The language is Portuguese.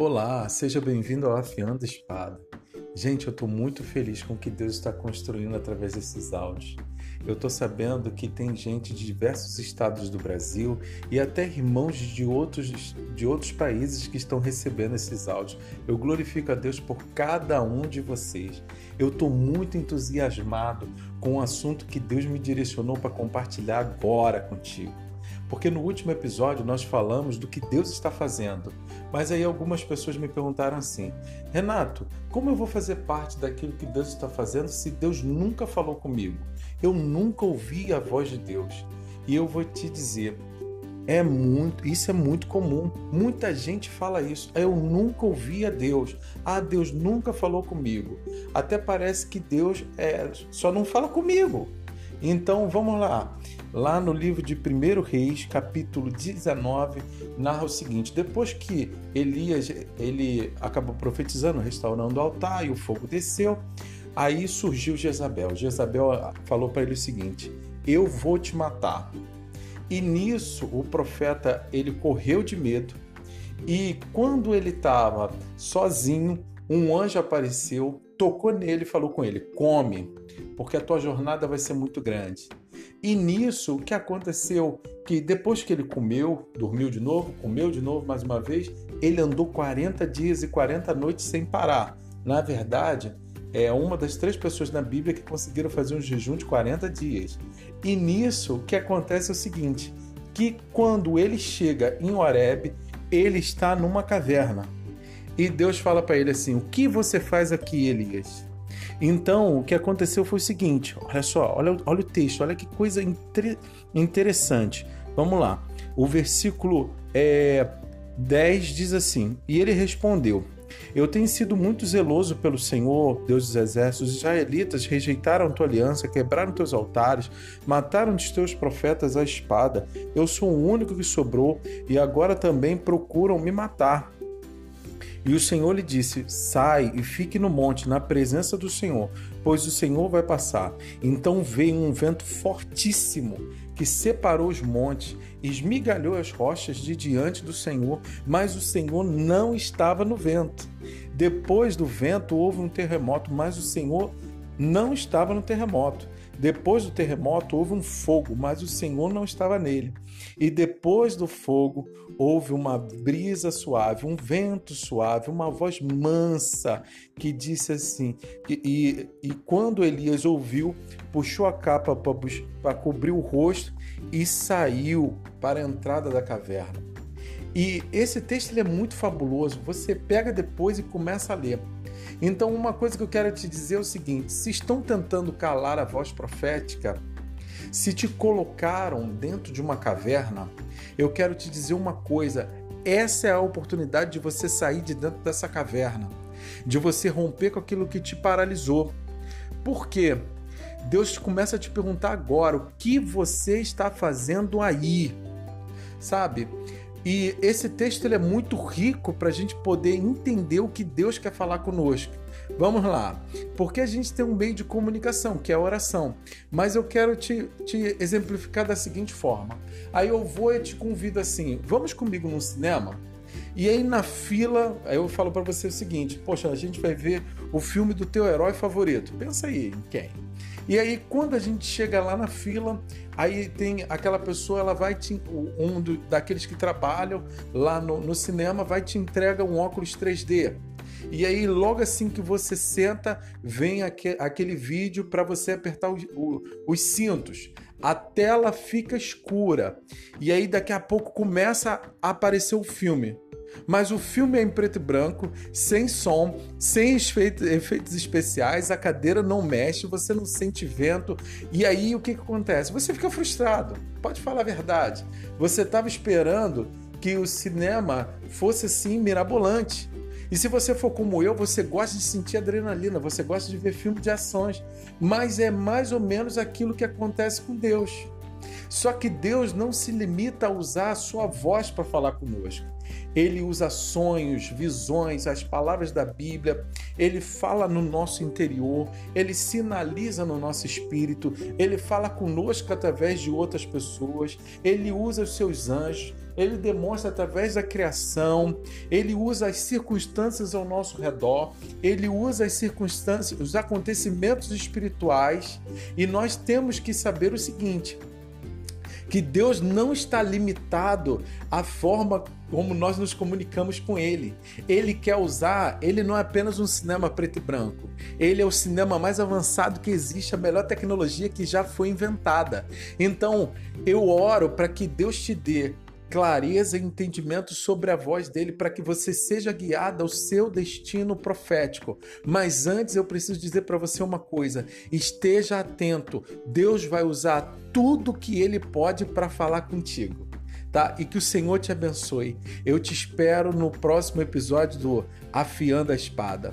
Olá, seja bem-vindo ao Afiando Espada. Gente, eu estou muito feliz com o que Deus está construindo através desses áudios. Eu estou sabendo que tem gente de diversos estados do Brasil e até irmãos de outros, de outros países que estão recebendo esses áudios. Eu glorifico a Deus por cada um de vocês. Eu estou muito entusiasmado com o assunto que Deus me direcionou para compartilhar agora contigo. Porque no último episódio nós falamos do que Deus está fazendo, mas aí algumas pessoas me perguntaram assim: Renato, como eu vou fazer parte daquilo que Deus está fazendo se Deus nunca falou comigo? Eu nunca ouvi a voz de Deus. E eu vou te dizer, é muito, isso é muito comum. Muita gente fala isso. Eu nunca ouvi a Deus. Ah, Deus nunca falou comigo. Até parece que Deus é, só não fala comigo. Então vamos lá. Lá no livro de 1 Reis, capítulo 19, narra o seguinte: depois que Elias ele acabou profetizando, restaurando o altar e o fogo desceu, aí surgiu Jezabel. Jezabel falou para ele o seguinte: Eu vou te matar. E nisso o profeta ele correu de medo. E quando ele estava sozinho, um anjo apareceu, tocou nele e falou com ele: Come, porque a tua jornada vai ser muito grande. E nisso, o que aconteceu? Que depois que ele comeu, dormiu de novo, comeu de novo mais uma vez, ele andou 40 dias e 40 noites sem parar. Na verdade, é uma das três pessoas na Bíblia que conseguiram fazer um jejum de 40 dias. E nisso, o que acontece é o seguinte: que quando ele chega em Horeb, ele está numa caverna. E Deus fala para ele assim: O que você faz aqui, Elias? Então, o que aconteceu foi o seguinte: olha só, olha, olha o texto, olha que coisa inter, interessante. Vamos lá. O versículo é, 10 diz assim: E ele respondeu: Eu tenho sido muito zeloso pelo Senhor, Deus dos exércitos. Os israelitas rejeitaram tua aliança, quebraram teus altares, mataram os teus profetas à espada. Eu sou o único que sobrou e agora também procuram me matar. E o Senhor lhe disse: Sai e fique no monte, na presença do Senhor, pois o Senhor vai passar. Então veio um vento fortíssimo que separou os montes, esmigalhou as rochas de diante do Senhor, mas o Senhor não estava no vento. Depois do vento houve um terremoto, mas o Senhor não estava no terremoto. Depois do terremoto houve um fogo, mas o Senhor não estava nele. E depois do fogo houve uma brisa suave, um vento suave, uma voz mansa que disse assim. Que, e, e quando Elias ouviu, puxou a capa para cobrir o rosto e saiu para a entrada da caverna. E esse texto é muito fabuloso. Você pega depois e começa a ler. Então, uma coisa que eu quero te dizer é o seguinte: se estão tentando calar a voz profética, se te colocaram dentro de uma caverna, eu quero te dizer uma coisa: essa é a oportunidade de você sair de dentro dessa caverna, de você romper com aquilo que te paralisou. Por quê? Deus começa a te perguntar agora o que você está fazendo aí, sabe? E esse texto ele é muito rico para a gente poder entender o que Deus quer falar conosco. Vamos lá, porque a gente tem um meio de comunicação, que é a oração. Mas eu quero te, te exemplificar da seguinte forma. Aí eu vou e te convido assim: vamos comigo no cinema? E aí na fila, aí eu falo para você o seguinte: poxa, a gente vai ver o filme do teu herói favorito. Pensa aí em quem? E aí, quando a gente chega lá na fila, aí tem aquela pessoa, ela vai te. Um do, daqueles que trabalham lá no, no cinema vai te entrega um óculos 3D. E aí, logo assim que você senta, vem aquele, vídeo para você apertar os cintos. A tela fica escura. E aí, daqui a pouco, começa a aparecer o filme. Mas o filme é em preto e branco, sem som, sem efeitos especiais, a cadeira não mexe, você não sente vento. E aí o que, que acontece? Você fica frustrado. Pode falar a verdade. Você estava esperando que o cinema fosse assim mirabolante. E se você for como eu, você gosta de sentir adrenalina, você gosta de ver filme de ações, mas é mais ou menos aquilo que acontece com Deus. Só que Deus não se limita a usar a sua voz para falar conosco. Ele usa sonhos, visões, as palavras da Bíblia, ele fala no nosso interior, ele sinaliza no nosso espírito, ele fala conosco através de outras pessoas, ele usa os seus anjos, ele demonstra através da criação, ele usa as circunstâncias ao nosso redor, ele usa as circunstâncias, os acontecimentos espirituais, e nós temos que saber o seguinte: que Deus não está limitado à forma como nós nos comunicamos com Ele. Ele quer usar, ele não é apenas um cinema preto e branco. Ele é o cinema mais avançado que existe, a melhor tecnologia que já foi inventada. Então, eu oro para que Deus te dê clareza e entendimento sobre a voz dele para que você seja guiado ao seu destino profético. Mas antes eu preciso dizer para você uma coisa: esteja atento. Deus vai usar tudo que ele pode para falar contigo. Tá? E que o Senhor te abençoe. Eu te espero no próximo episódio do Afiando a Espada.